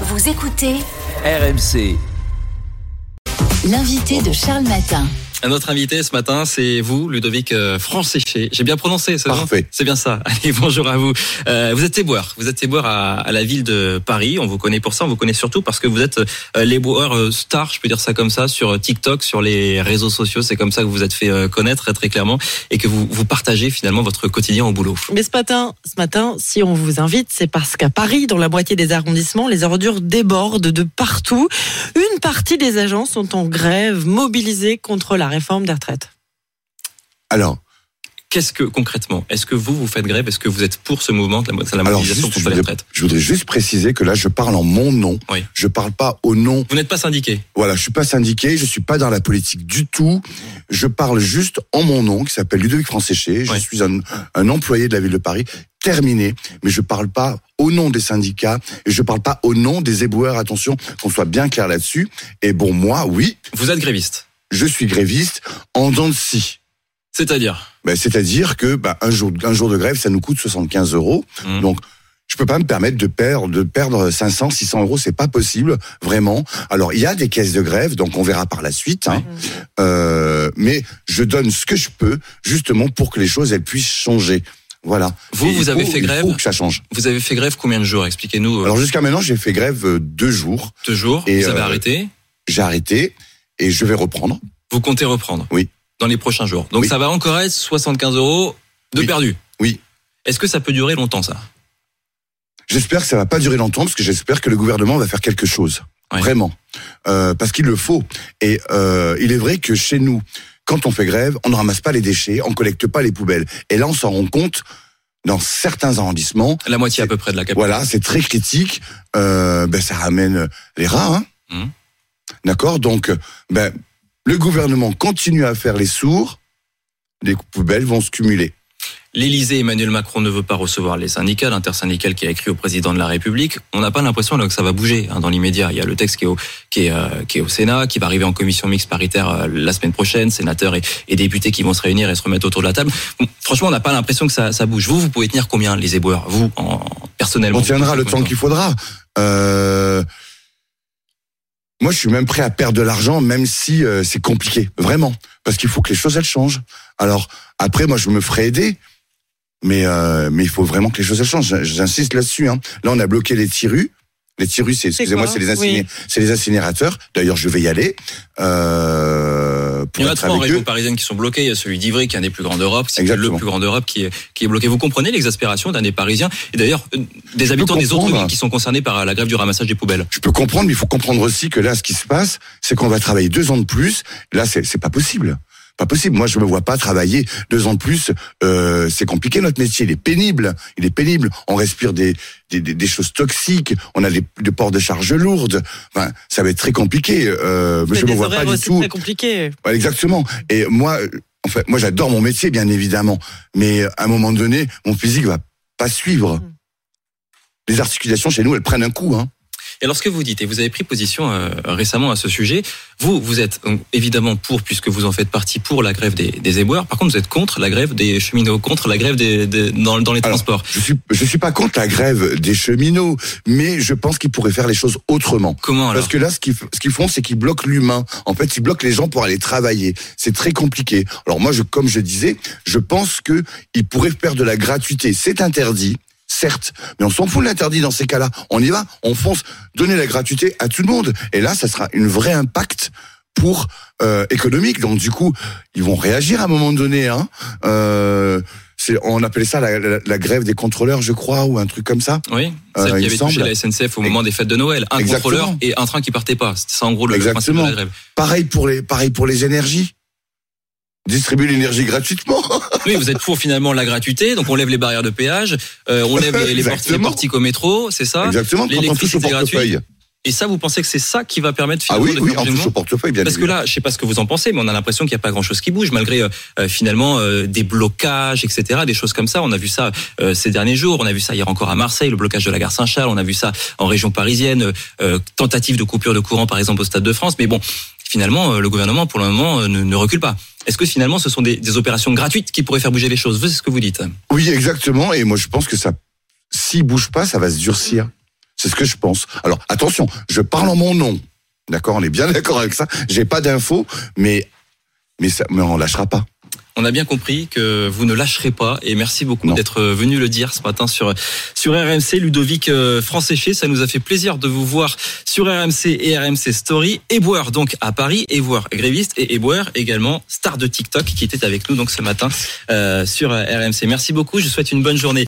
Vous écoutez RMC. l'invité de Charles Matin. Notre invité ce matin, c'est vous, Ludovic euh, Franséché. J'ai bien prononcé, c'est ça Parfait. C'est bien ça. Allez, bonjour à vous. Euh, vous êtes éboueur. Vous êtes éboueur à, à la ville de Paris. On vous connaît pour ça. On vous connaît surtout parce que vous êtes euh, l'éboueur euh, star, je peux dire ça comme ça, sur TikTok, sur les réseaux sociaux. C'est comme ça que vous vous êtes fait euh, connaître très, très clairement et que vous, vous partagez finalement votre quotidien au boulot. Mais ce matin, ce matin, si on vous invite, c'est parce qu'à Paris, dans la moitié des arrondissements, les ordures débordent de partout. Une partie des agents sont en grève, mobilisés contre la réforme des retraites. Alors, Qu'est-ce que concrètement Est-ce que vous, vous faites grève Est-ce que vous êtes pour ce mouvement de la, de la alors mobilisation contre les retraites? je voudrais juste préciser que là, je parle en mon nom. Oui. Je parle pas au nom. Vous n'êtes pas syndiqué? Voilà, je suis pas syndiqué, je suis pas dans la politique du tout. Je parle juste en mon nom, qui s'appelle Ludovic Franséché. Je Oui. suis un, un employé de la ville de Paris, terminé. Mais je parle pas au nom des syndicats et je parle pas au nom des éboueurs. Attention, qu'on soit bien clair là-dessus. Et bon, moi, oui, Vous êtes gréviste. Je suis gréviste en dents de scie. C'est-à-dire Ben, C'est-à-dire que ben, un, jour, un jour de grève, ça nous coûte 75 euros. Mhm. Donc, je peux pas me permettre de perdre, de perdre 500, 600 euros, c'est pas possible, vraiment. Alors, il y a des caisses de grève, donc on verra par la suite. hein. Euh, mais je donne ce que je peux, justement, pour que les choses elles puissent changer. Voilà. Vous, Et vous il avez faut- fait il grève faut que ça change. Vous avez fait grève combien de jours? Expliquez-nous. euh, Alors jusqu'à maintenant, j'ai fait grève euh, deux jours. deux jours. et, vous avez euh, arrêté? J'ai arrêté et je vais reprendre. Vous comptez reprendre. Oui. Dans les prochains jours. Donc Oui. ça va encore être 75 euros de Oui. perdu. Oui. Est-ce que ça peut durer longtemps ça? J'espère que ça va pas durer longtemps parce que j'espère que le gouvernement va faire quelque chose. Ouais. Vraiment. Euh, parce qu'il le faut. Et euh, il est vrai que chez nous, quand on fait grève, on ne ramasse pas les déchets, on collecte pas les poubelles. Et là, on s'en rend compte dans certains arrondissements. La moitié à peu près de la capitale. Voilà, c'est très critique. Euh, ben, ça ramène les rats. Hein Mhm. D'accord Donc, ben, le gouvernement continue à faire les sourds. Les poubelles vont se cumuler. L'Élysée, Emmanuel Macron ne veut pas recevoir les syndicats, l'intersyndical qui a écrit au président de la République. On n'a pas l'impression que ça va bouger hein, dans l'immédiat. Il y a le texte qui est, au, qui, est, euh, qui est au Sénat, qui va arriver en commission mixte paritaire euh, la semaine prochaine, sénateurs et, et députés qui vont se réunir et se remettre autour de la table. Bon, franchement, on n'a pas l'impression que ça, ça bouge. Vous, vous pouvez tenir combien les éboueurs Vous, en, personnellement? On tiendra le temps qu'il faudra. Euh, moi, je suis même prêt à perdre de l'argent, même si euh, c'est compliqué, vraiment, parce qu'il faut que les choses elles changent. Alors après, moi, je me ferai aider, mais euh, mais il faut vraiment que les choses elles changent. J'insiste là-dessus. Hein. Là, on a bloqué les tirus. Les tirus, excusez-moi, c'est les inciné- Oui. c'est les incinérateurs. D'ailleurs, je vais y aller. Euh, pour Il y en a trois en région eux. parisienne qui sont bloqués. Il y a celui d'Ivry qui est un des plus grands d'Europe. C'est le plus grand d'Europe qui est, qui est bloqué. Vous comprenez l'exaspération d'un des Parisiens et d'ailleurs euh, des habitants des autres villes qui sont concernés par la grève du ramassage des poubelles. Je peux comprendre, mais il faut comprendre aussi que là, ce qui se passe, c'est qu'on va travailler deux ans de plus. Là, c'est c'est pas possible. Pas possible. Moi, je me vois pas travailler deux ans de plus. Euh, c'est compliqué notre métier. Il est pénible. Il est pénible. On respire des des, des, des choses toxiques. On a des, des ports de charges lourdes. Enfin, ça va être très compliqué. Euh, mais je me vois pas du tout. très compliqués. Ouais, exactement. Et moi, euh, en fait, moi, j'adore mon métier, bien évidemment. Mais à un moment donné, mon physique va pas suivre. Mm. Les articulations chez nous, elles prennent un coup. Hein. Et alors ce que vous dites, et vous avez pris position euh, récemment à ce sujet, vous, vous êtes donc, évidemment pour, puisque vous en faites partie, pour la grève des, des éboueurs. Par contre, vous êtes contre la grève des cheminots, contre la grève des, des- dans, dans les Alors, transports. Je suis, je suis pas contre la grève des cheminots, mais je pense qu'ils pourraient faire les choses autrement. Comment alors Parce que là, ce qu'ils, ce qu'ils font, c'est qu'ils bloquent l'humain. En fait, ils bloquent les gens pour aller travailler. C'est très compliqué. Alors moi, je, comme je disais, je pense que ils pourraient faire de la gratuité. C'est interdit. Certes, mais on s'en fout de l'interdit dans ces cas-là. On y va, on fonce, donner la gratuité à tout le monde. Et là, ça sera une vraie impact pour euh, économique. Donc du coup, ils vont réagir à un moment donné. Hein. Euh, on appelait ça la, la- la grève des contrôleurs, je crois, ou un truc comme ça. Oui, Euh, celle qui avait touché la SNCF au moment des fêtes de Noël. Un Exactement. contrôleur et un train qui partait pas. C'était ça en gros le, le principe de Exactement. la grève. Pareil pour les, pareil pour les énergies. Distribuer l'énergie gratuitement. Oui, vous êtes pour finalement la gratuité, donc on lève les barrières de péage, euh, on lève les, portiques au métro, c'est ça Exactement. L'électricité gratuite. Et ça, vous pensez que c'est ça qui va permettre Ah finalement oui, de oui, faire au monde portefeuille, bien Parce que là, je sais pas ce que vous en pensez, mais on a l'impression qu'il n'y a pas grand-chose qui bouge, malgré euh, euh, finalement euh, des blocages, etc., des choses comme ça. On a vu ça euh, ces derniers jours, on a vu ça hier encore à Marseille, le blocage de la gare Saint-Charles, on a vu ça en région parisienne, euh, tentative de coupure de courant, par exemple, au Stade de France. Mais bon, finalement, euh, le gouvernement, pour le moment, euh, ne, recule pas. Est-ce que finalement, ce sont des, opérations gratuites qui pourraient faire bouger les choses? C'est ce que vous dites. Oui, exactement. Et moi, je pense que ça, s'il bouge pas, ça va se durcir. C'est ce que je pense. Alors attention, je parle en mon nom. D'accord, on est bien d'accord avec ça. J'ai pas d'infos, mais mais ça, mais on lâchera pas. On a bien compris que vous ne lâcherez pas et merci beaucoup d'être venu le dire ce matin sur sur RMC Ludovic euh, Franséché, ça nous a fait plaisir de vous voir sur RMC et RMC Story. Éboueur donc à Paris, Éboueur gréviste et Éboueur également star de TikTok qui était avec nous donc ce matin euh, sur RMC. Merci beaucoup, je vous souhaite une bonne journée.